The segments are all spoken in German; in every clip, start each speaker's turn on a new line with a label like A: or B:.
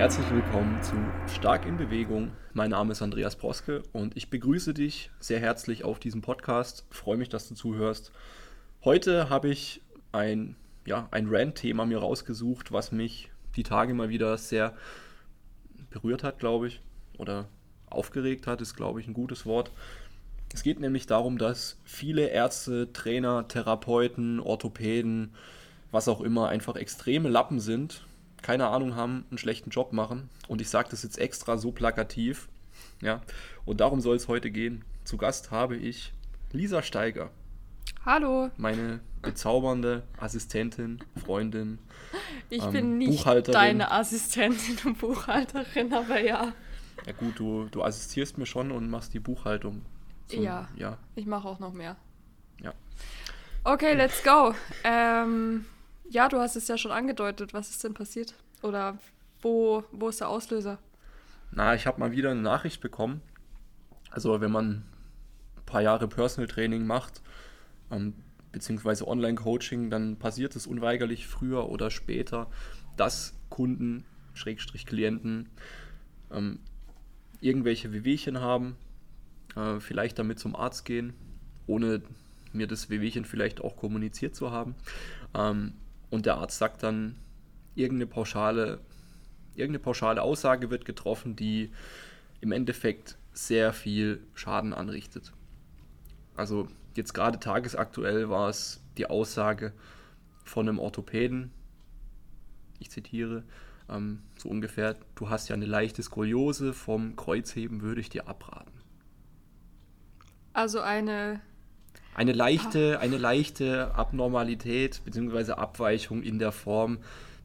A: Herzlich willkommen zu Stark in Bewegung. Mein Name ist Andreas Proske und ich begrüße dich sehr herzlich auf diesem Podcast. freue mich, dass du zuhörst. Heute habe ich ein, ja, ein Rant-Thema mir rausgesucht, was mich die Tage mal wieder sehr berührt hat, glaube ich. Oder aufgeregt hat, ist, glaube ich, ein gutes Wort. Es geht nämlich darum, dass viele Ärzte, Trainer, Therapeuten, Orthopäden, was auch immer, einfach extreme Lappen sind, keine Ahnung haben, einen schlechten Job machen. Und ich sage das jetzt extra so plakativ. Ja, und darum soll es heute gehen. Zu Gast habe ich Lisa Steiger.
B: Hallo.
A: Meine bezaubernde Assistentin, Freundin.
B: Ich ähm, bin nicht deine Assistentin und Buchhalterin, aber ja.
A: Ja gut, du, du assistierst mir schon und machst die Buchhaltung.
B: Zum, ja, ja. Ich mache auch noch mehr.
A: Ja.
B: Okay, let's go. Ähm, ja, du hast es ja schon angedeutet. Was ist denn passiert? Oder wo, wo ist der Auslöser?
A: Na, ich habe mal wieder eine Nachricht bekommen. Also wenn man ein paar Jahre Personal Training macht, ähm, beziehungsweise Online-Coaching, dann passiert es unweigerlich früher oder später, dass Kunden, Schrägstrich Klienten, ähm, irgendwelche Wehwehchen haben, äh, vielleicht damit zum Arzt gehen, ohne mir das Wehwehchen vielleicht auch kommuniziert zu haben. Ähm, und der Arzt sagt dann, irgendeine pauschale, irgendeine pauschale Aussage wird getroffen, die im Endeffekt sehr viel Schaden anrichtet. Also jetzt gerade tagesaktuell war es die Aussage von einem Orthopäden, ich zitiere, ähm, so ungefähr, du hast ja eine leichte Skoliose, vom Kreuzheben würde ich dir abraten.
B: Also eine
A: eine leichte, eine leichte Abnormalität bzw. Abweichung in der Form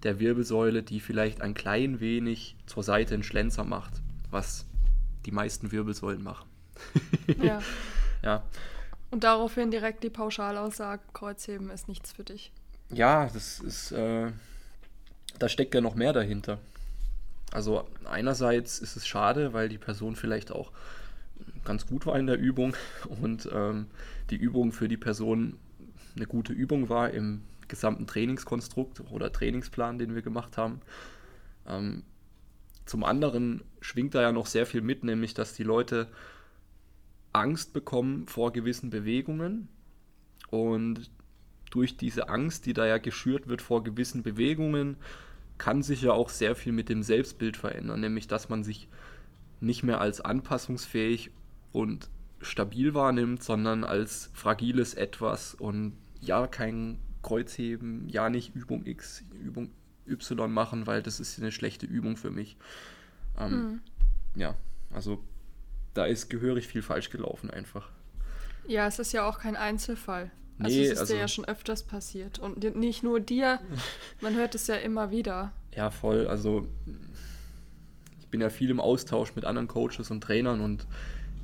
A: der Wirbelsäule, die vielleicht ein klein wenig zur Seite einen Schlenzer macht, was die meisten Wirbelsäulen machen.
B: ja.
A: ja.
B: Und daraufhin direkt die Pauschalaussage, Kreuzheben ist nichts für dich.
A: Ja, das ist, äh, da steckt ja noch mehr dahinter. Also einerseits ist es schade, weil die Person vielleicht auch ganz gut war in der Übung und ähm, die Übung für die Person eine gute Übung war im gesamten Trainingskonstrukt oder Trainingsplan, den wir gemacht haben. Ähm, zum anderen schwingt da ja noch sehr viel mit, nämlich dass die Leute Angst bekommen vor gewissen Bewegungen und durch diese Angst, die da ja geschürt wird vor gewissen Bewegungen, kann sich ja auch sehr viel mit dem Selbstbild verändern, nämlich dass man sich nicht mehr als anpassungsfähig und stabil wahrnimmt, sondern als fragiles Etwas und ja, kein Kreuzheben, ja nicht Übung X, Übung Y machen, weil das ist eine schlechte Übung für mich. Ähm, hm. Ja, also da ist gehörig viel falsch gelaufen einfach.
B: Ja, es ist ja auch kein Einzelfall. Also nee, es ist also, dir ja schon öfters passiert. Und nicht nur dir, man hört es ja immer wieder.
A: Ja, voll. Also ich bin ja viel im Austausch mit anderen Coaches und Trainern und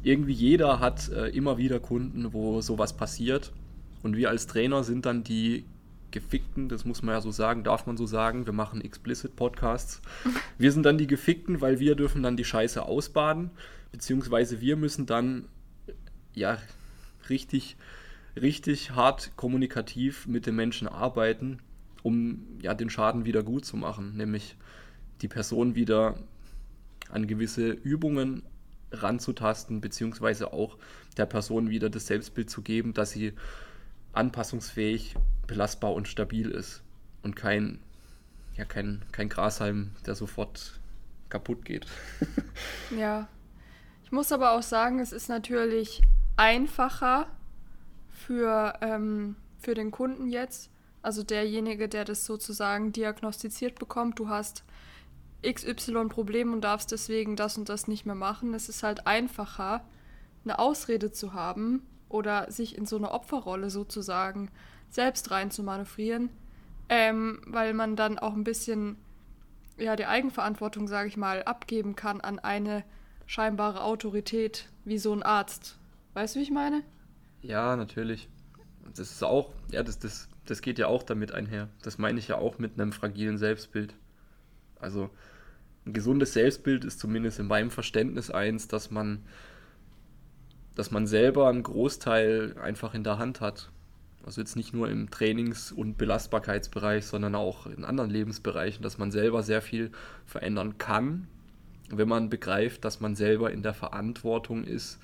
A: irgendwie jeder hat äh, immer wieder Kunden, wo sowas passiert. Und wir als Trainer sind dann die Gefickten, das muss man ja so sagen, darf man so sagen. Wir machen explicit Podcasts. Wir sind dann die Gefickten, weil wir dürfen dann die Scheiße ausbaden, beziehungsweise wir müssen dann ja richtig, richtig hart kommunikativ mit den Menschen arbeiten, um ja den Schaden wieder gut zu machen, nämlich die Person wieder an gewisse Übungen ranzutasten, beziehungsweise auch der Person wieder das Selbstbild zu geben, dass sie anpassungsfähig, belastbar und stabil ist und kein, ja, kein, kein Grashalm, der sofort kaputt geht.
B: ja. Ich muss aber auch sagen, es ist natürlich einfacher für, ähm, für den Kunden jetzt, also derjenige, der das sozusagen diagnostiziert bekommt, du hast XY-Problem und darfst deswegen das und das nicht mehr machen. Es ist halt einfacher, eine Ausrede zu haben oder sich in so eine Opferrolle sozusagen selbst rein zu manövrieren, ähm, weil man dann auch ein bisschen ja, die Eigenverantwortung, sage ich mal, abgeben kann an eine scheinbare Autorität wie so ein Arzt. Weißt du, wie ich meine?
A: Ja, natürlich. Das ist auch, ja, das, das, das geht ja auch damit einher. Das meine ich ja auch mit einem fragilen Selbstbild. Also ein gesundes Selbstbild ist zumindest in meinem Verständnis eins, dass man, dass man selber einen Großteil einfach in der Hand hat. Also jetzt nicht nur im Trainings- und Belastbarkeitsbereich, sondern auch in anderen Lebensbereichen, dass man selber sehr viel verändern kann, wenn man begreift, dass man selber in der Verantwortung ist,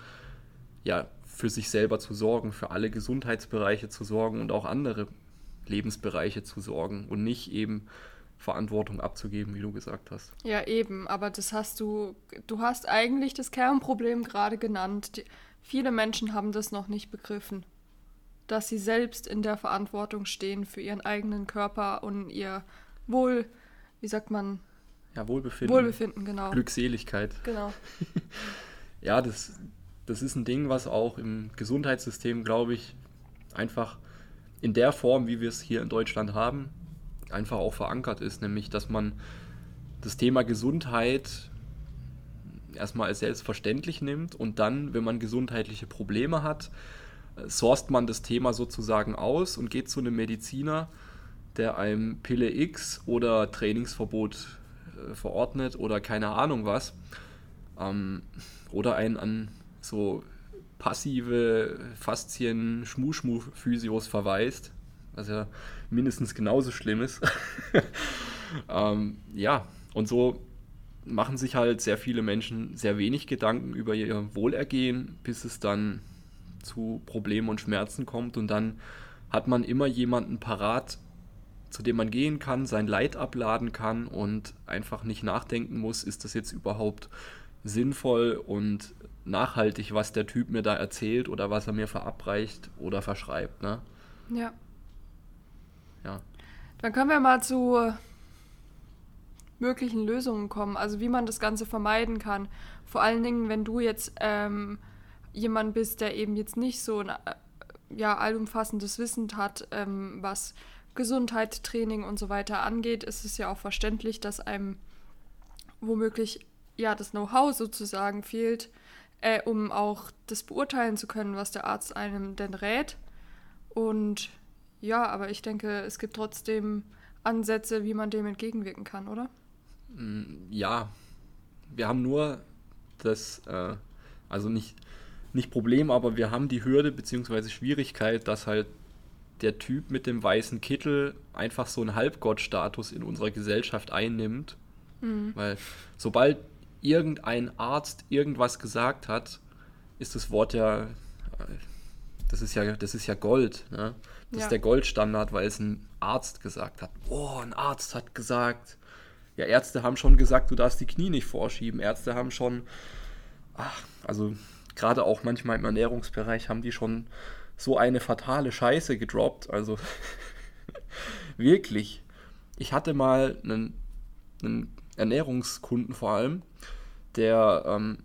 A: ja, für sich selber zu sorgen, für alle Gesundheitsbereiche zu sorgen und auch andere Lebensbereiche zu sorgen und nicht eben Verantwortung abzugeben, wie du gesagt hast.
B: Ja, eben, aber das hast du, du hast eigentlich das Kernproblem gerade genannt. Die, viele Menschen haben das noch nicht begriffen, dass sie selbst in der Verantwortung stehen für ihren eigenen Körper und ihr Wohl, wie sagt man?
A: Ja, Wohlbefinden.
B: Wohlbefinden, genau.
A: Glückseligkeit.
B: Genau.
A: ja, das, das ist ein Ding, was auch im Gesundheitssystem, glaube ich, einfach in der Form, wie wir es hier in Deutschland haben, einfach auch verankert ist, nämlich dass man das Thema Gesundheit erstmal als selbstverständlich nimmt und dann, wenn man gesundheitliche Probleme hat, äh, sourst man das Thema sozusagen aus und geht zu einem Mediziner, der einem Pille X oder Trainingsverbot äh, verordnet oder keine Ahnung was. Ähm, oder einen an so passive Faszien-Schmuschmu-Physios verweist, was ja mindestens genauso schlimm ist. ähm, ja, und so machen sich halt sehr viele Menschen sehr wenig Gedanken über ihr Wohlergehen, bis es dann zu Problemen und Schmerzen kommt. Und dann hat man immer jemanden parat, zu dem man gehen kann, sein Leid abladen kann und einfach nicht nachdenken muss, ist das jetzt überhaupt sinnvoll und nachhaltig, was der Typ mir da erzählt oder was er mir verabreicht oder verschreibt. Ne?
B: Ja.
A: Ja.
B: Dann können wir mal zu möglichen Lösungen kommen, also wie man das Ganze vermeiden kann. Vor allen Dingen, wenn du jetzt ähm, jemand bist, der eben jetzt nicht so ein äh, ja, allumfassendes Wissen hat, ähm, was Gesundheit, Training und so weiter angeht, ist es ja auch verständlich, dass einem womöglich ja das Know-how sozusagen fehlt, äh, um auch das beurteilen zu können, was der Arzt einem denn rät. Und ja, aber ich denke, es gibt trotzdem Ansätze, wie man dem entgegenwirken kann, oder?
A: Mm, ja, wir haben nur das, äh, also nicht, nicht Problem, aber wir haben die Hürde bzw. Schwierigkeit, dass halt der Typ mit dem weißen Kittel einfach so einen Halbgottstatus in unserer Gesellschaft einnimmt. Mhm. Weil sobald irgendein Arzt irgendwas gesagt hat, ist das Wort ja, das ist ja, das ist ja Gold. Ne? Das ja. ist der Goldstandard, weil es ein Arzt gesagt hat. Oh, ein Arzt hat gesagt. Ja, Ärzte haben schon gesagt, du darfst die Knie nicht vorschieben. Ärzte haben schon, ach, also gerade auch manchmal im Ernährungsbereich haben die schon so eine fatale Scheiße gedroppt. Also wirklich. Ich hatte mal einen, einen Ernährungskunden vor allem, der ähm,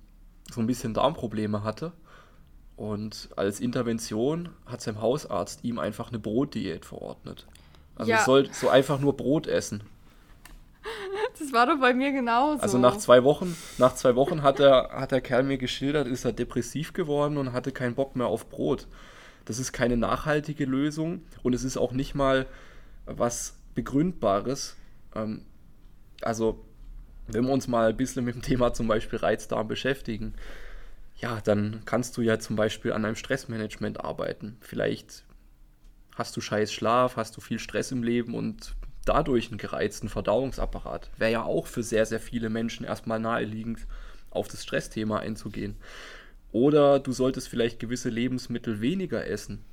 A: so ein bisschen Darmprobleme hatte. Und als Intervention hat sein Hausarzt ihm einfach eine Brotdiät verordnet. Also ja. es soll so einfach nur Brot essen.
B: Das war doch bei mir genauso.
A: Also nach zwei Wochen, nach zwei Wochen hat der, hat der Kerl mir geschildert, ist er depressiv geworden und hatte keinen Bock mehr auf Brot. Das ist keine nachhaltige Lösung und es ist auch nicht mal was Begründbares. Ähm, also wenn wir uns mal ein bisschen mit dem Thema zum Beispiel Reizdarm beschäftigen, ja, dann kannst du ja zum Beispiel an einem Stressmanagement arbeiten. Vielleicht hast du scheiß Schlaf, hast du viel Stress im Leben und dadurch einen gereizten Verdauungsapparat. Wäre ja auch für sehr, sehr viele Menschen erstmal naheliegend, auf das Stressthema einzugehen. Oder du solltest vielleicht gewisse Lebensmittel weniger essen.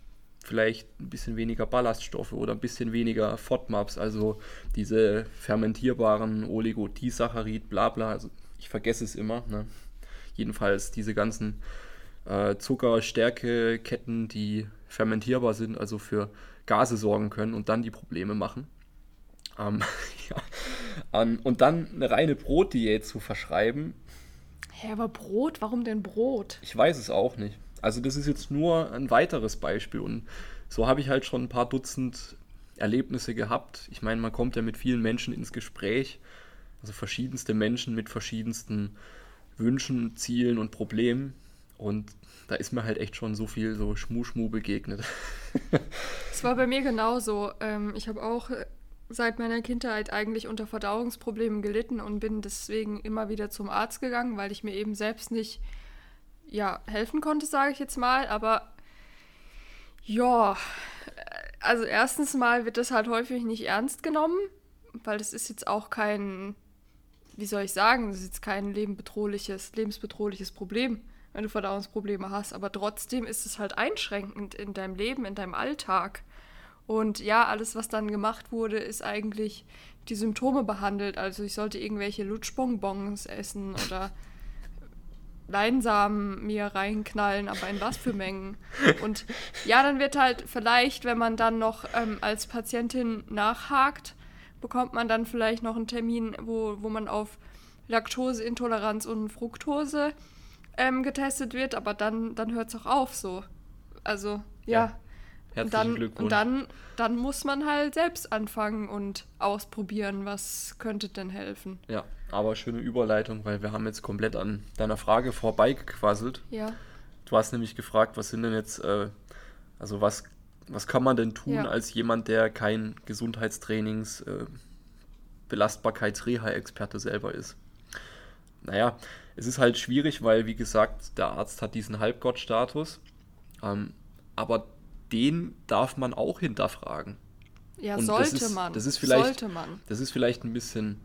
A: Vielleicht ein bisschen weniger Ballaststoffe oder ein bisschen weniger FODMAPs, also diese fermentierbaren Oligodisaccharid, bla bla. Also ich vergesse es immer. Ne? Jedenfalls diese ganzen äh, Zucker-Stärke-Ketten, die fermentierbar sind, also für Gase sorgen können und dann die Probleme machen. Ähm, ja. um, und dann eine reine Brotdiät zu verschreiben.
B: Hä, aber Brot? Warum denn Brot?
A: Ich weiß es auch nicht. Also das ist jetzt nur ein weiteres Beispiel und so habe ich halt schon ein paar Dutzend Erlebnisse gehabt. Ich meine, man kommt ja mit vielen Menschen ins Gespräch, also verschiedenste Menschen mit verschiedensten Wünschen, Zielen und Problemen. Und da ist mir halt echt schon so viel so Schmu-Schmu begegnet.
B: Es war bei mir genauso. Ähm, ich habe auch seit meiner Kindheit eigentlich unter Verdauungsproblemen gelitten und bin deswegen immer wieder zum Arzt gegangen, weil ich mir eben selbst nicht ja, helfen konnte, sage ich jetzt mal. Aber ja, also erstens mal wird das halt häufig nicht ernst genommen, weil das ist jetzt auch kein, wie soll ich sagen, das ist jetzt kein lebensbedrohliches, lebensbedrohliches Problem, wenn du Verdauungsprobleme hast, aber trotzdem ist es halt einschränkend in deinem Leben, in deinem Alltag. Und ja, alles, was dann gemacht wurde, ist eigentlich die Symptome behandelt. Also ich sollte irgendwelche Lutschbonbons essen oder Leinsamen mir reinknallen, aber in was für Mengen. Und ja, dann wird halt vielleicht, wenn man dann noch ähm, als Patientin nachhakt, bekommt man dann vielleicht noch einen Termin, wo, wo man auf Laktoseintoleranz und Fructose ähm, getestet wird, aber dann, dann hört es auch auf so. Also, ja. ja. Herzlichen und dann, Glückwunsch. Und dann, dann muss man halt selbst anfangen und ausprobieren, was könnte denn helfen.
A: Ja, aber schöne Überleitung, weil wir haben jetzt komplett an deiner Frage vorbeigequasselt.
B: Ja.
A: Du hast nämlich gefragt, was sind denn jetzt, äh, also was, was kann man denn tun ja. als jemand, der kein Gesundheitstrainings, äh, Belastbarkeits-Reha-Experte selber ist? Naja, es ist halt schwierig, weil, wie gesagt, der Arzt hat diesen Halbgott-Status. Ähm, aber den darf man auch hinterfragen.
B: Ja, Und sollte
A: das ist,
B: man.
A: Das ist vielleicht, sollte man. Das ist vielleicht ein bisschen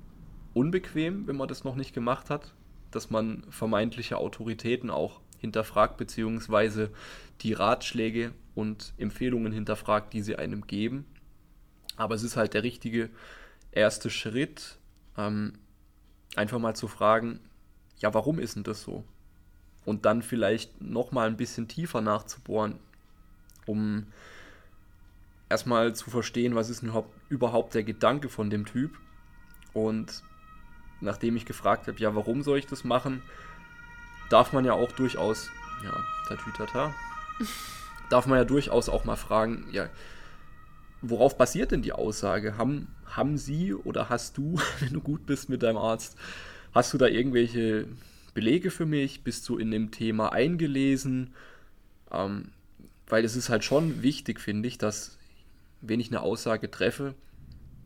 A: unbequem, wenn man das noch nicht gemacht hat, dass man vermeintliche Autoritäten auch hinterfragt, beziehungsweise die Ratschläge und Empfehlungen hinterfragt, die sie einem geben. Aber es ist halt der richtige erste Schritt, ähm, einfach mal zu fragen, ja, warum ist denn das so? Und dann vielleicht nochmal ein bisschen tiefer nachzubohren, um erstmal zu verstehen, was ist überhaupt der Gedanke von dem Typ. Und nachdem ich gefragt habe, ja, warum soll ich das machen, darf man ja auch durchaus, ja, tatütata, darf man ja durchaus auch mal fragen, ja, worauf basiert denn die Aussage? Haben, haben Sie oder hast du, wenn du gut bist mit deinem Arzt, hast du da irgendwelche Belege für mich? Bist du in dem Thema eingelesen? Ähm, weil es ist halt schon wichtig, finde ich, dass wenn ich eine Aussage treffe,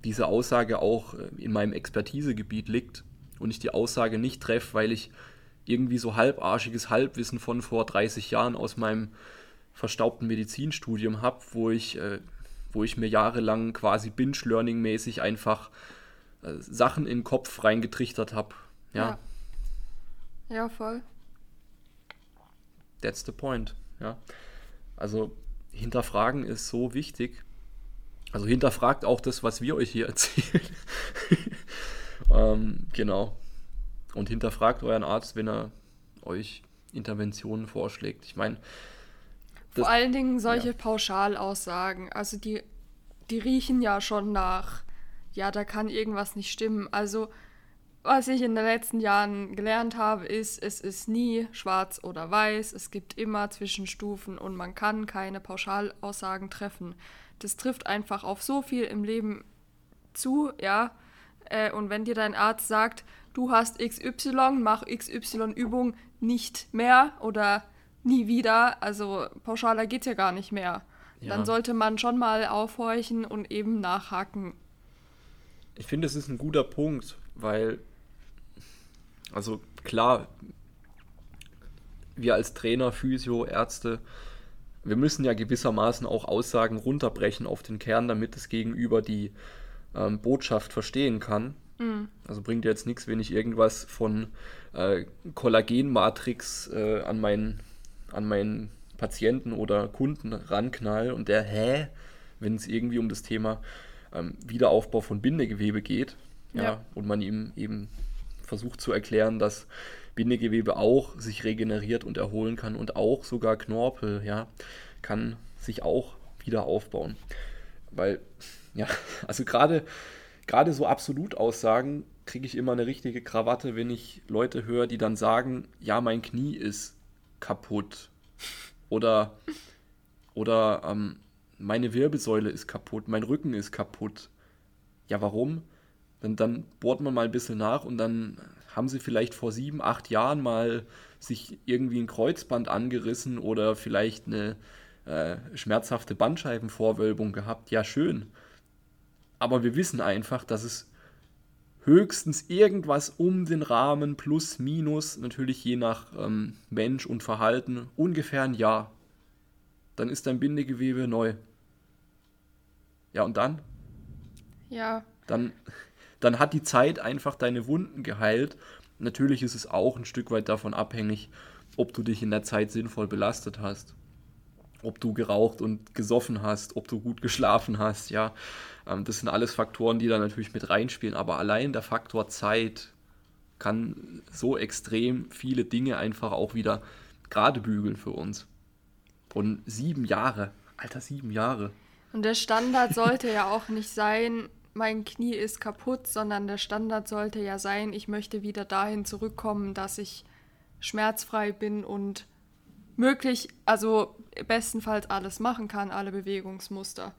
A: diese Aussage auch äh, in meinem Expertisegebiet liegt und ich die Aussage nicht treffe, weil ich irgendwie so halbarschiges Halbwissen von vor 30 Jahren aus meinem verstaubten Medizinstudium habe, wo ich, äh, wo ich mir jahrelang quasi Binge-Learning-mäßig einfach äh, Sachen in den Kopf reingetrichtert habe. Ja.
B: ja. Ja, voll.
A: That's the point. Ja. Also hinterfragen ist so wichtig. Also hinterfragt auch das, was wir euch hier erzählen. ähm, genau. Und hinterfragt euren Arzt, wenn er euch Interventionen vorschlägt. Ich meine.
B: Vor allen Dingen solche ja. Pauschalaussagen. Also die, die riechen ja schon nach, ja, da kann irgendwas nicht stimmen. Also was ich in den letzten Jahren gelernt habe, ist, es ist nie schwarz oder weiß. Es gibt immer Zwischenstufen und man kann keine Pauschalaussagen treffen. Das trifft einfach auf so viel im Leben zu, ja. Äh, und wenn dir dein Arzt sagt, du hast XY, mach XY-Übung nicht mehr oder nie wieder, also pauschaler geht es ja gar nicht mehr. Ja. Dann sollte man schon mal aufhorchen und eben nachhaken.
A: Ich finde, es ist ein guter Punkt, weil, also klar, wir als Trainer, Physio, Ärzte, wir müssen ja gewissermaßen auch Aussagen runterbrechen auf den Kern, damit das Gegenüber die ähm, Botschaft verstehen kann. Mhm. Also bringt jetzt nichts, wenn ich irgendwas von äh, Kollagenmatrix äh, an, meinen, an meinen Patienten oder Kunden ranknall und der, hä, wenn es irgendwie um das Thema ähm, Wiederaufbau von Bindegewebe geht, ja, ja, und man ihm eben versucht zu erklären, dass Bindegewebe auch sich regeneriert und erholen kann und auch sogar Knorpel, ja, kann sich auch wieder aufbauen. Weil, ja, also gerade gerade so Absolutaussagen kriege ich immer eine richtige Krawatte, wenn ich Leute höre, die dann sagen, ja, mein Knie ist kaputt. Oder, oder ähm, meine Wirbelsäule ist kaputt, mein Rücken ist kaputt. Ja, warum? Dann, dann bohrt man mal ein bisschen nach und dann haben sie vielleicht vor sieben, acht Jahren mal sich irgendwie ein Kreuzband angerissen oder vielleicht eine äh, schmerzhafte Bandscheibenvorwölbung gehabt. Ja, schön. Aber wir wissen einfach, dass es höchstens irgendwas um den Rahmen plus minus, natürlich je nach ähm, Mensch und Verhalten, ungefähr ein Jahr. Dann ist dein Bindegewebe neu. Ja, und dann?
B: Ja.
A: Dann, dann hat die Zeit einfach deine Wunden geheilt. Natürlich ist es auch ein Stück weit davon abhängig, ob du dich in der Zeit sinnvoll belastet hast. Ob du geraucht und gesoffen hast, ob du gut geschlafen hast, ja. Ähm, das sind alles Faktoren, die da natürlich mit reinspielen. Aber allein der Faktor Zeit kann so extrem viele Dinge einfach auch wieder gerade bügeln für uns. Und sieben Jahre, Alter, sieben Jahre.
B: Und der Standard sollte ja auch nicht sein, mein Knie ist kaputt, sondern der Standard sollte ja sein, ich möchte wieder dahin zurückkommen, dass ich schmerzfrei bin und möglich, also bestenfalls alles machen kann, alle Bewegungsmuster.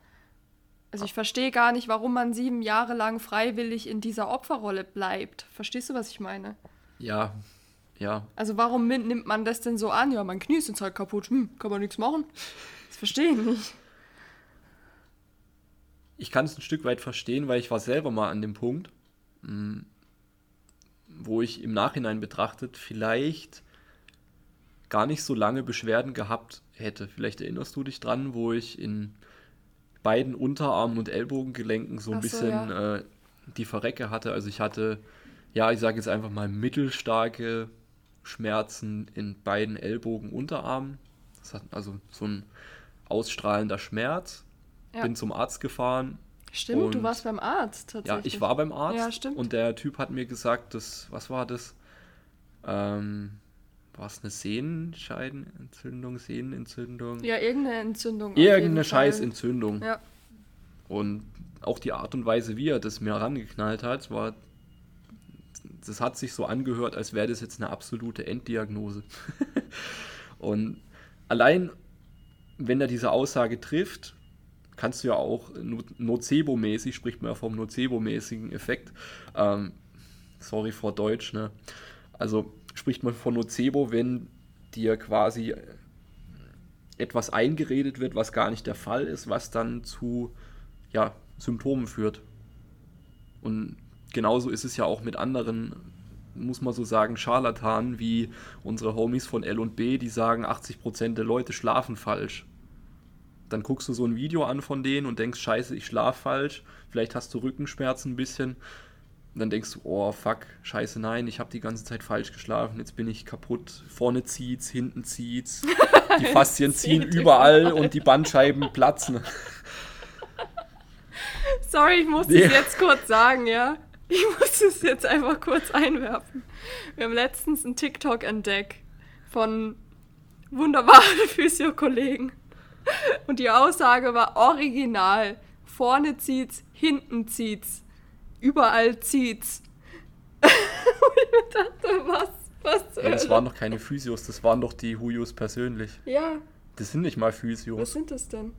B: Also ich verstehe gar nicht, warum man sieben Jahre lang freiwillig in dieser Opferrolle bleibt. Verstehst du, was ich meine?
A: Ja, ja.
B: Also warum nimmt man das denn so an? Ja, mein Knie ist jetzt halt kaputt, hm, kann man nichts machen. Das verstehe ich nicht.
A: Ich kann es ein Stück weit verstehen, weil ich war selber mal an dem Punkt, hm, wo ich im Nachhinein betrachtet vielleicht gar nicht so lange Beschwerden gehabt hätte. Vielleicht erinnerst du dich dran, wo ich in beiden Unterarmen und Ellbogengelenken so ein
B: so,
A: bisschen
B: ja.
A: äh, die Verrecke hatte. Also ich hatte, ja, ich sage jetzt einfach mal mittelstarke Schmerzen in beiden Ellbogen, Unterarmen. Das hat also so ein ausstrahlender Schmerz.
B: Ja.
A: Bin zum Arzt gefahren.
B: Stimmt, du
A: Und-
B: warst beim Arzt
A: Ja,
B: tatsächlich.
A: ich war beim Arzt
B: Ja, stimmt.
A: und der Typ hat mir gesagt, dass, was war das? Ähm, war es eine Sehnenscheidenentzündung, Sehnenentzündung?
B: Ja, irgendeine Entzündung.
A: Irgendeine. Scheißentzündung.
B: Ja.
A: Und auch die Art und Weise, wie er das mir rangeknallt hat, war. Das hat sich so angehört, als wäre das jetzt eine absolute Enddiagnose. und allein, wenn er diese Aussage trifft, kannst du ja auch no- nocebo-mäßig, spricht man ja vom nocebo-mäßigen Effekt, ähm, sorry vor Deutsch, ne? Also spricht man von Nocebo, wenn dir quasi etwas eingeredet wird, was gar nicht der Fall ist, was dann zu ja, Symptomen führt. Und genauso ist es ja auch mit anderen, muss man so sagen, Scharlatanen wie unsere Homies von L&B, die sagen, 80% der Leute schlafen falsch. Dann guckst du so ein Video an von denen und denkst, scheiße, ich schlaf falsch, vielleicht hast du Rückenschmerzen ein bisschen. Und dann denkst du, oh fuck, scheiße, nein, ich habe die ganze Zeit falsch geschlafen, jetzt bin ich kaputt. Vorne zieht's, hinten zieht's, die Faszien ziehen überall und die Bandscheiben platzen.
B: Sorry, ich muss es jetzt kurz sagen, ja. Ich muss es jetzt einfach kurz einwerfen. Wir haben letztens einen TikTok entdeckt von wunderbaren Physiokollegen. Und die Aussage war original. Vorne zieht's, hinten zieht's, überall zieht's. Und ich mir dachte, was, was zur
A: Ja, das waren doch keine Physios, das waren doch die Huyos persönlich.
B: Ja,
A: Das sind nicht mal
B: was
A: Physios.
B: sind das denn?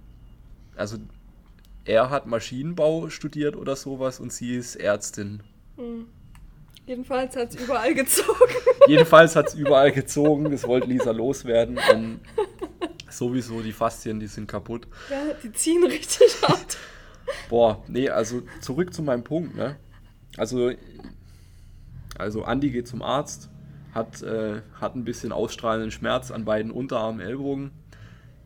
A: Also er hat Maschinenbau studiert oder sowas und sie ist Ärztin.
B: Jedenfalls hat es überall gezogen.
A: Jedenfalls hat es überall gezogen, das wollte Lisa loswerden. Und sowieso die Faszien, die sind kaputt.
B: Ja, die ziehen richtig hart.
A: Boah, nee, also zurück zu meinem Punkt, ne? Also, also Andi geht zum Arzt, hat, äh, hat ein bisschen ausstrahlenden Schmerz an beiden Unterarmen, Ellbogen,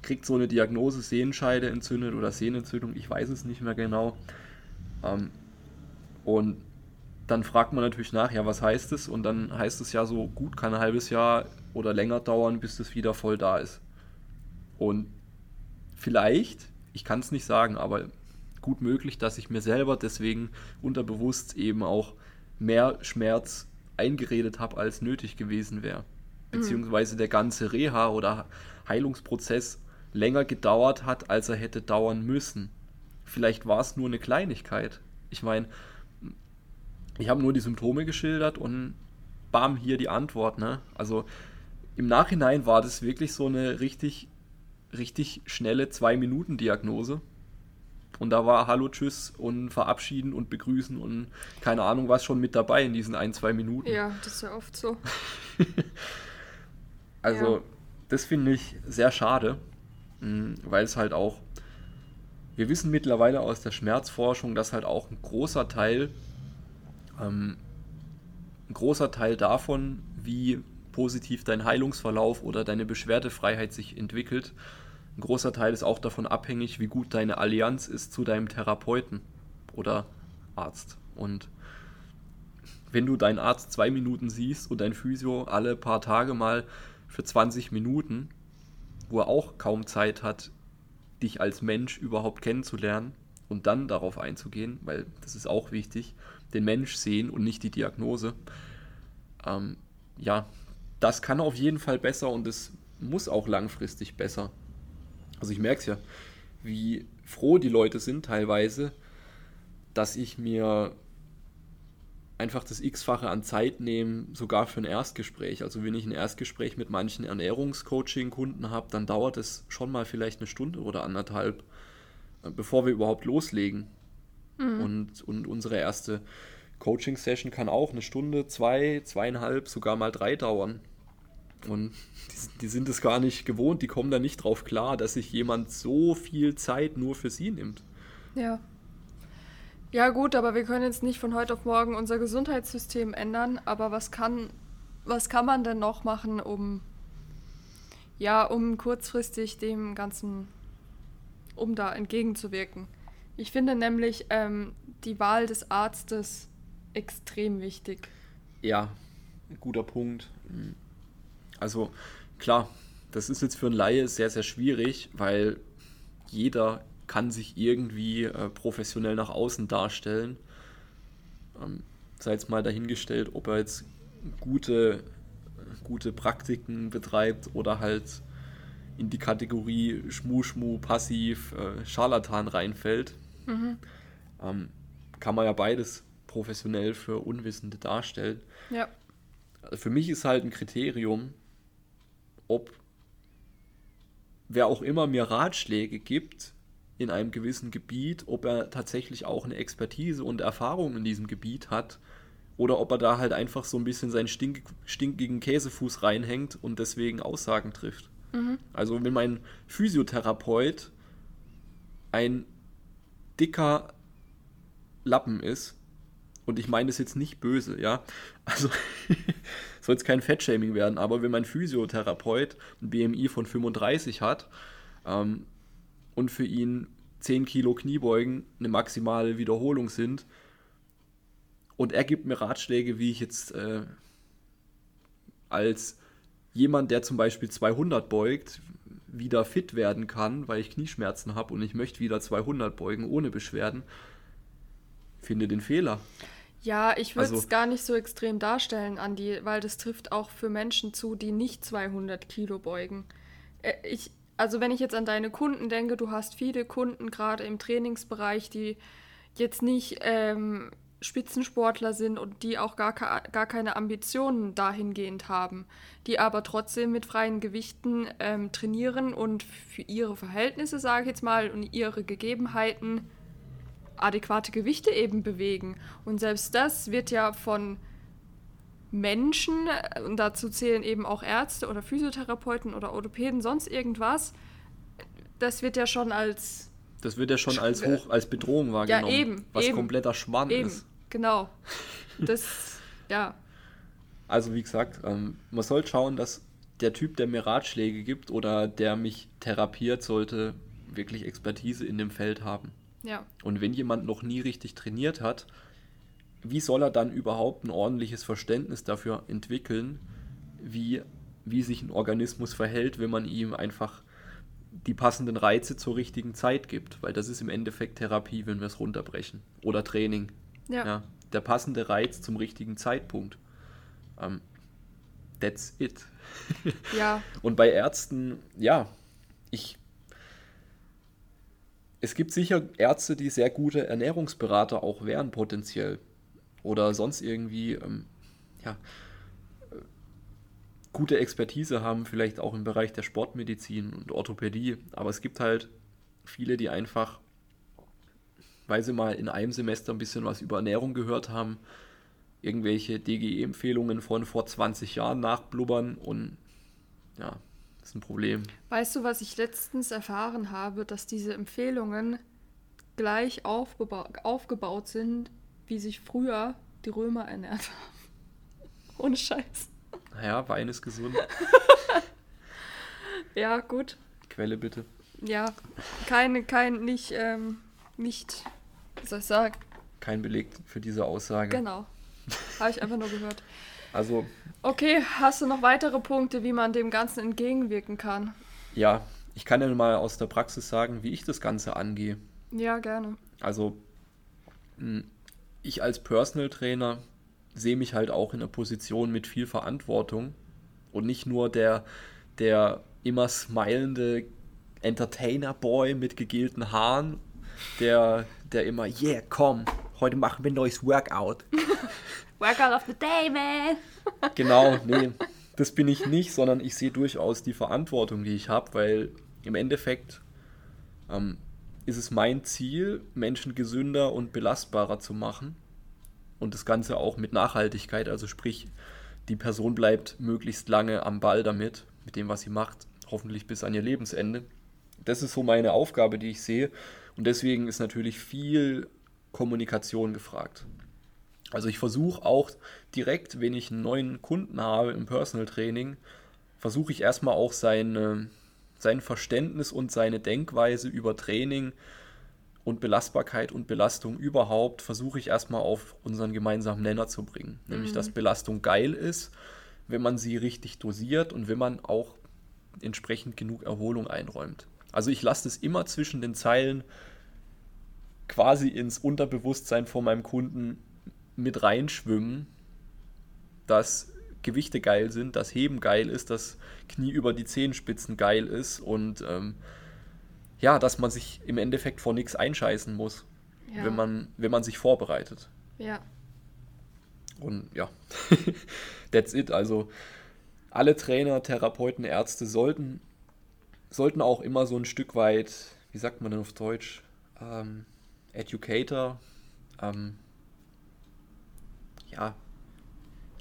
A: kriegt so eine Diagnose, Sehenscheide entzündet oder Sehnenentzündung, ich weiß es nicht mehr genau. Ähm, und dann fragt man natürlich nach, ja, was heißt es? Und dann heißt es ja so, gut, kann ein halbes Jahr oder länger dauern, bis das wieder voll da ist. Und vielleicht, ich kann es nicht sagen, aber gut möglich, dass ich mir selber deswegen unterbewusst eben auch mehr Schmerz eingeredet habe, als nötig gewesen wäre. Beziehungsweise der ganze Reha- oder Heilungsprozess länger gedauert hat, als er hätte dauern müssen. Vielleicht war es nur eine Kleinigkeit. Ich meine, ich habe nur die Symptome geschildert und bam, hier die Antwort. Ne? Also im Nachhinein war das wirklich so eine richtig, richtig schnelle Zwei-Minuten-Diagnose. Und da war Hallo, Tschüss und Verabschieden und Begrüßen und keine Ahnung was schon mit dabei in diesen ein, zwei Minuten.
B: Ja, das ist ja oft so.
A: Also,
B: Ja.
A: das finde ich sehr schade, mh, weil es halt auch, wir wissen mittlerweile aus der Schmerzforschung, dass halt auch ein großer Teil, ähm, ein großer Teil davon, wie positiv dein Heilungsverlauf oder deine Beschwerdefreiheit sich entwickelt, ein großer Teil ist auch davon abhängig, wie gut deine Allianz ist zu deinem Therapeuten oder Arzt. Und wenn du deinen Arzt zwei Minuten siehst und dein Physio alle paar Tage mal für 20 Minuten, wo er auch kaum Zeit hat, dich als Mensch überhaupt kennenzulernen und dann darauf einzugehen, weil das ist auch wichtig, den Mensch sehen und nicht die Diagnose. Ähm, ja, das kann auf jeden Fall besser und es muss auch langfristig besser. Also ich merke es ja, wie froh die Leute sind teilweise, dass ich mir einfach das x-fache an Zeit nehme, sogar für ein Erstgespräch. Also wenn ich ein Erstgespräch mit manchen Ernährungscoaching-Kunden habe, dann dauert es schon mal vielleicht eine Stunde oder anderthalb, äh, bevor wir überhaupt loslegen. Mhm. Und, und unsere erste Coaching-Session kann auch eine Stunde, zwei, zweieinhalb, sogar mal drei dauern. Und die, die, sind es gar nicht gewohnt, die kommen da nicht drauf klar, dass sich jemand so viel Zeit nur für sie nimmt.
B: Ja. Ja, gut, aber wir können jetzt nicht von heute auf morgen unser Gesundheitssystem ändern. Aber was kann, was kann man denn noch machen, um, ja, um kurzfristig dem Ganzen, um da entgegenzuwirken? Ich finde nämlich ähm, die Wahl des Arztes extrem wichtig.
A: Ja, guter Punkt. Also klar, das ist jetzt für einen Laie sehr, sehr schwierig, weil jeder kann sich irgendwie äh, professionell nach außen darstellen. Ähm, sei jetzt mal dahingestellt, ob er jetzt gute, gute Praktiken betreibt oder halt in die Kategorie Schmu, Schmu, Passiv, äh, Scharlatan reinfällt. Mhm. Ähm, kann man ja beides professionell für Unwissende darstellen.
B: Ja.
A: Also für mich ist halt ein Kriterium, ob wer auch immer mir Ratschläge gibt, in einem gewissen Gebiet, ob er tatsächlich auch eine Expertise und Erfahrung in diesem Gebiet hat oder ob er da halt einfach so ein bisschen seinen stink stinkigen Käsefuß reinhängt und deswegen Aussagen trifft. Mhm. Also wenn mein Physiotherapeut ein dicker Lappen ist, und ich meine das jetzt nicht böse, ja, also soll es kein Fettshaming werden, aber wenn mein Physiotherapeut ein BMI von 35 hat, ähm, und für ihn 10 Kilo Kniebeugen eine maximale Wiederholung sind. Und er gibt mir Ratschläge, wie ich jetzt äh, als jemand, der zum Beispiel 200 beugt, wieder fit werden kann, weil ich Knieschmerzen habe und ich möchte wieder 200 beugen ohne Beschwerden. Finde den Fehler.
B: Ja, ich würde es also, gar nicht so extrem darstellen, Andi, weil das trifft auch für Menschen zu, die nicht 200 Kilo beugen. Äh, ich, also wenn ich jetzt an deine Kunden denke, du hast viele Kunden gerade im Trainingsbereich, die jetzt nicht ähm, Spitzensportler sind und die auch gar, gar keine Ambitionen dahingehend haben, die aber trotzdem mit freien Gewichten ähm, trainieren und für ihre Verhältnisse, sage ich jetzt mal, und ihre Gegebenheiten adäquate Gewichte eben bewegen. Und selbst das wird ja von Menschen, und dazu zählen eben auch Ärzte oder Physiotherapeuten oder Orthopäden, sonst irgendwas, das wird ja schon als.
A: Das wird ja schon als hoch, als Bedrohung wahrgenommen. Ja, eben. Was eben, kompletter Schmarrn eben, ist.
B: Genau. Das, ja.
A: Also wie gesagt, ähm, man soll schauen, dass der Typ, der mir Ratschläge gibt oder der mich therapiert, sollte wirklich Expertise in dem Feld haben.
B: Ja.
A: Und wenn jemand noch nie richtig trainiert hat, wie soll er dann überhaupt ein ordentliches Verständnis dafür entwickeln, wie, wie sich ein Organismus verhält, wenn man ihm einfach die passenden Reize zur richtigen Zeit gibt? Weil das ist im Endeffekt Therapie, wenn wir es runterbrechen. Oder Training.
B: Ja. ja
A: der passende Reiz zum richtigen Zeitpunkt. Ähm, that's it.
B: ja.
A: Und bei Ärzten, ja, ich es gibt sicher Ärzte, die sehr gute Ernährungsberater auch wären, potenziell oder sonst irgendwie ähm, ja, äh, gute Expertise haben, vielleicht auch im Bereich der Sportmedizin und Orthopädie. Aber es gibt halt viele, die einfach, weil sie mal in einem Semester ein bisschen was über Ernährung gehört haben, irgendwelche DGE-Empfehlungen von vor 20 Jahren nachblubbern und ja, das ist ein Problem.
B: Weißt du, was ich letztens erfahren habe, dass diese Empfehlungen gleich aufgeba aufgebaut sind wie sich früher die Römer ernährt haben. Ohne Scheiß.
A: Naja, Wein ist gesund.
B: ja, gut.
A: Quelle bitte.
B: ja, keine, kein, nicht, ähm, nicht, wie soll ich sagen?
A: Kein Beleg für diese Aussage.
B: Genau. Habe ich einfach nur gehört.
A: Also.
B: Okay, hast du noch weitere Punkte, wie man dem Ganzen entgegenwirken kann?
A: Ja, ich kann ja mal aus der Praxis sagen, wie ich das Ganze angehe.
B: Ja, gerne.
A: Also, hm, ich als Personal Trainer sehe mich halt auch in einer Position mit viel Verantwortung und nicht nur der, der immer smilende Entertainer-Boy mit gegelten Haaren, der, der immer, yeah, komm, heute machen wir ein neues Workout.
B: Workout of the day, man.
A: genau, nee, das bin ich nicht, sondern ich sehe durchaus die Verantwortung, die ich habe, weil im Endeffekt ähm, ist es mein Ziel, Menschen gesünder und belastbarer zu machen und das Ganze auch mit Nachhaltigkeit, also sprich, die Person bleibt möglichst lange am Ball damit, mit dem, was sie macht, hoffentlich bis an ihr Lebensende. Das ist so meine Aufgabe, die ich sehe und deswegen ist natürlich viel Kommunikation gefragt. Also ich versuche auch direkt, wenn ich einen neuen Kunden habe im Personal Training, versuche ich erstmal auch seine, sein Verständnis und seine Denkweise über Training und Belastbarkeit und Belastung überhaupt, versuche ich erstmal auf unseren gemeinsamen Nenner zu bringen. Mhm. Nämlich, dass Belastung geil ist, wenn man sie richtig dosiert und wenn man auch entsprechend genug Erholung einräumt. Also ich lasse das immer zwischen den Zeilen quasi ins Unterbewusstsein von meinem Kunden mit reinschwimmen, dass Gewichte geil sind, dass Heben geil ist, dass Knie über die Zehenspitzen geil ist und ähm, ja, dass man sich im Endeffekt vor nichts einscheißen muss, ja. wenn, man, wenn man sich vorbereitet.
B: Ja.
A: Und ja, that's it. Also alle Trainer, Therapeuten, Ärzte sollten, sollten auch immer so ein Stück weit, wie sagt man denn auf Deutsch, ähm, Educator, ähm, ja,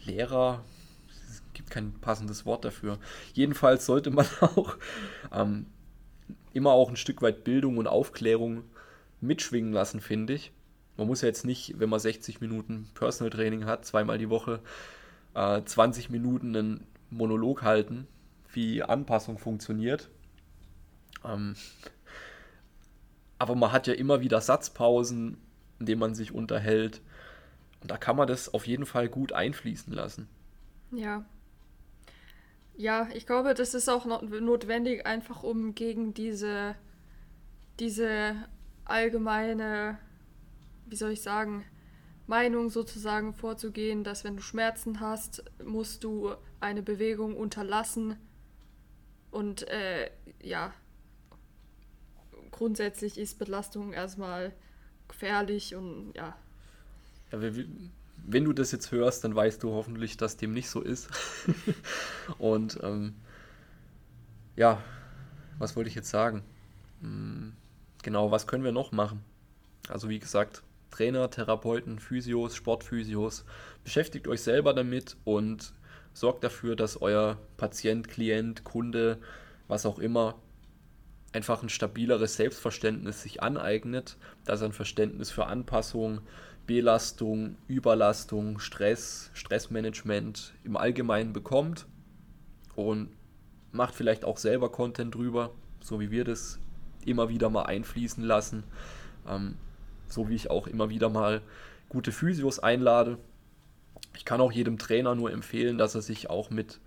A: Lehrer, es gibt kein passendes Wort dafür. Jedenfalls sollte man auch ähm, immer auch ein Stück weit Bildung und Aufklärung mitschwingen lassen, finde ich. Man muss ja jetzt nicht, wenn man 60 Minuten Personal Training hat, zweimal die Woche, äh, 20 Minuten einen Monolog halten, wie Anpassung funktioniert. Ähm, aber man hat ja immer wieder Satzpausen, in denen man sich unterhält. Und da kann man das auf jeden Fall gut einfließen lassen.
B: Ja. Ja, ich glaube, das ist auch notwendig, einfach um gegen diese, diese allgemeine, wie soll ich sagen, Meinung sozusagen vorzugehen, dass wenn du Schmerzen hast, musst du eine Bewegung unterlassen. Und äh, ja, grundsätzlich ist Belastung erstmal gefährlich und ja,
A: ja, wenn du das jetzt hörst, dann weißt du hoffentlich, dass dem nicht so ist. Und ähm, ja, was wollte ich jetzt sagen? Hm, genau, was können wir noch machen? Also wie gesagt, Trainer, Therapeuten, Physios, Sportphysios, beschäftigt euch selber damit und sorgt dafür, dass euer Patient, Klient, Kunde, was auch immer, einfach ein stabileres Selbstverständnis sich aneignet, dass er ein Verständnis für Anpassung, Belastung, Überlastung, Stress, Stressmanagement im Allgemeinen bekommt und macht vielleicht auch selber Content drüber, so wie wir das immer wieder mal einfließen lassen, ähm, so wie ich auch immer wieder mal gute Physios einlade. Ich kann auch jedem Trainer nur empfehlen, dass er sich auch mit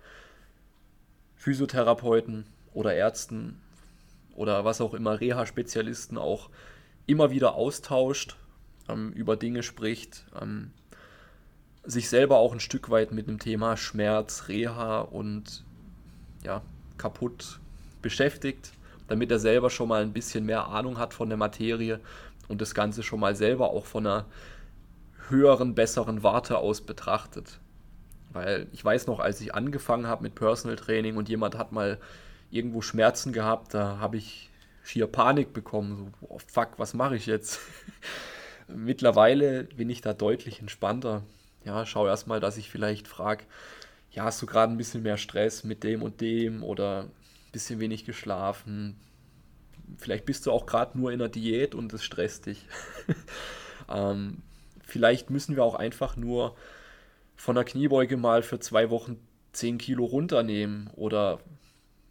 A: Physiotherapeuten oder Ärzten oder was auch immer, Reha-Spezialisten auch immer wieder austauscht ähm, über Dinge spricht, ähm, sich selber auch ein Stück weit mit dem Thema Schmerz, Reha und ja, kaputt beschäftigt, damit er selber schon mal ein bisschen mehr Ahnung hat von der Materie und das Ganze schon mal selber auch von einer höheren, besseren Warte aus betrachtet. Weil ich weiß noch, als ich angefangen habe mit Personal Training und jemand hat mal irgendwo Schmerzen gehabt, da habe ich schier Panik bekommen. So, oh fuck, was mache ich jetzt? Mittlerweile bin ich da deutlich entspannter. Ja, schau erstmal, dass ich vielleicht frage, ja, hast du gerade ein bisschen mehr Stress mit dem und dem oder ein bisschen wenig geschlafen? Vielleicht bist du auch gerade nur in der Diät und es stresst dich. ähm, vielleicht müssen wir auch einfach nur von der Kniebeuge mal für zwei Wochen 10 Kilo runternehmen oder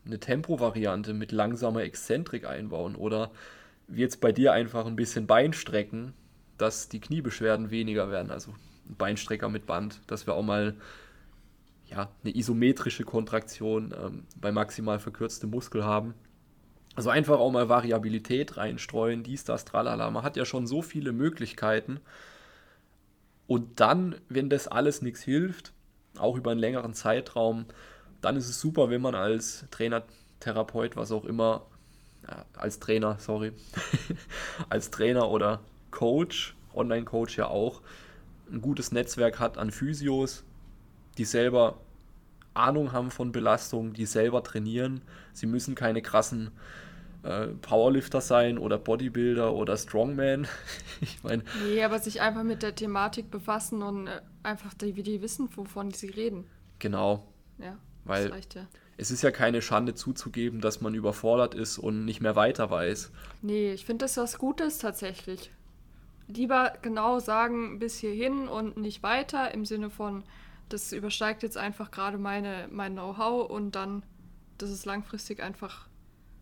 A: eine Tempo-Variante mit langsamer Exzentrik einbauen oder wie jetzt bei dir einfach ein bisschen Beinstrecken, dass die Kniebeschwerden weniger werden. Also ein Beinstrecker mit Band, dass wir auch mal ja, eine isometrische Kontraktion ähm, bei maximal verkürztem Muskel haben. Also einfach auch mal Variabilität reinstreuen, dies, das, tralala. Man hat ja schon so viele Möglichkeiten. Und dann, wenn das alles nichts hilft, auch über einen längeren Zeitraum, dann ist es super, wenn man als Trainer, Therapeut, was auch immer, ja, als Trainer, sorry, als Trainer oder Coach, Online-Coach ja auch, ein gutes Netzwerk hat an Physios, die selber Ahnung haben von Belastung, die selber trainieren. Sie müssen keine krassen äh, Powerlifter sein oder Bodybuilder oder Strongman.
B: ich meine. Nee, aber sich einfach mit der Thematik befassen und äh, einfach die, wie die wissen, wovon sie reden.
A: Genau.
B: Ja.
A: Weil reicht, ja. es ist ja keine Schande zuzugeben, dass man überfordert ist und nicht mehr weiter weiß.
B: Nee, ich finde das was Gutes tatsächlich. Lieber genau sagen, bis hierhin und nicht weiter, im Sinne von, das übersteigt jetzt einfach gerade meine, mein Know-how und dann, das ist langfristig einfach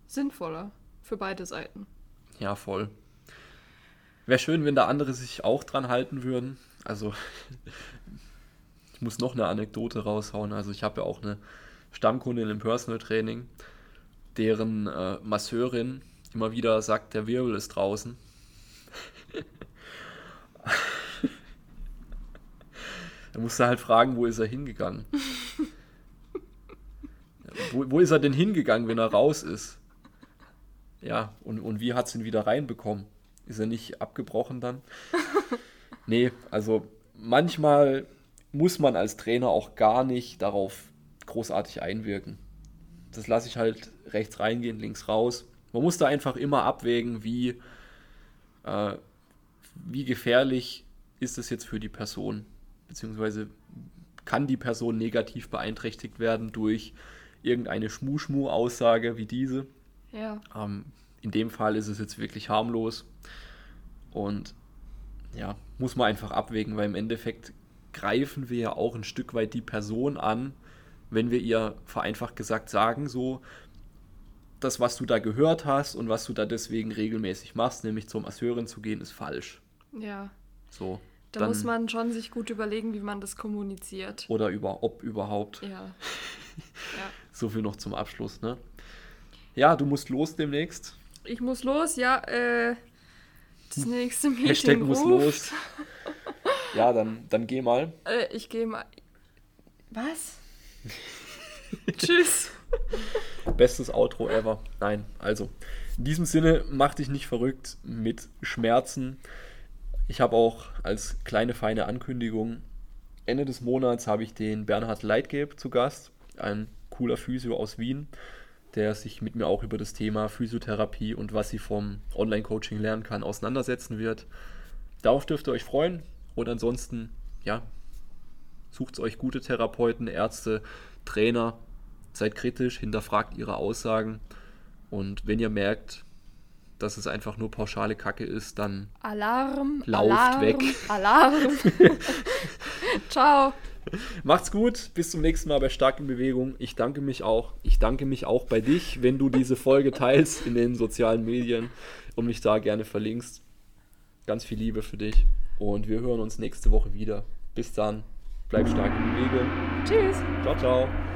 B: sinnvoller für beide Seiten.
A: Ja, voll. Wäre schön, wenn da andere sich auch dran halten würden. Also, ich muss noch eine Anekdote raushauen. Also, ich habe ja auch eine Stammkundin im Personal Training, deren äh, Masseurin immer wieder sagt, der Wirbel ist draußen. Da musst du halt fragen, wo ist er hingegangen? wo, wo ist er denn hingegangen, wenn er raus ist? Ja, und, und wie hat es ihn wieder reinbekommen? Ist er nicht abgebrochen dann? nee, also manchmal muss man als Trainer auch gar nicht darauf großartig einwirken. Das lasse ich halt rechts reingehen, links raus. Man muss da einfach immer abwägen, wie, äh, wie gefährlich ist es jetzt für die Person, beziehungsweise kann die Person negativ beeinträchtigt werden durch irgendeine Schmu-Schmu-Aussage wie diese.
B: Ja.
A: Ähm, in dem Fall ist es jetzt wirklich harmlos und ja, muss man einfach abwägen, weil im Endeffekt greifen wir ja auch ein Stück weit die Person an, wenn wir ihr vereinfacht gesagt sagen, so, das, was du da gehört hast und was du da deswegen regelmäßig machst, nämlich zur Masseurin zu gehen, ist falsch.
B: Ja.
A: So.
B: Da dann, muss man schon sich gut überlegen, wie man das kommuniziert.
A: Oder über, ob überhaupt.
B: Ja. ja.
A: So viel noch zum Abschluss, ne? Ja, du musst los demnächst.
B: Ich muss los, ja. Äh, das nächste Meeting
A: Hashtag ruft. muss los. Ja, dann, dann geh mal.
B: Äh, ich geh mal. Was? Tschüss.
A: Bestes Outro ever. Nein, also. In diesem Sinne, mach dich nicht verrückt mit Schmerzen. Ich habe auch als kleine feine Ankündigung, Ende des Monats habe ich den Bernhard Leitgeb zu Gast, ein cooler Physio aus Wien, der sich mit mir auch über das Thema Physiotherapie und was sie vom Online-Coaching lernen kann, auseinandersetzen wird. Darauf dürft ihr euch freuen. Und ansonsten, ja, sucht euch gute Therapeuten, Ärzte, Trainer, seid kritisch, hinterfragt ihre Aussagen. Und wenn ihr merkt, dass es einfach nur pauschale Kacke ist, dann
B: Alarm,
A: lauft
B: Alarm,
A: weg.
B: Alarm. Ciao.
A: Macht's gut, bis zum nächsten Mal bei Stark in Bewegung. Ich danke mich auch. Ich danke mich auch bei dich, wenn du diese Folge teilst in den sozialen Medien und mich da gerne verlinkst. Ganz viel Liebe für dich und wir hören uns nächste Woche wieder. Bis dann, bleib stark in Bewegung.
B: Tschüss.
A: Ciao, ciao.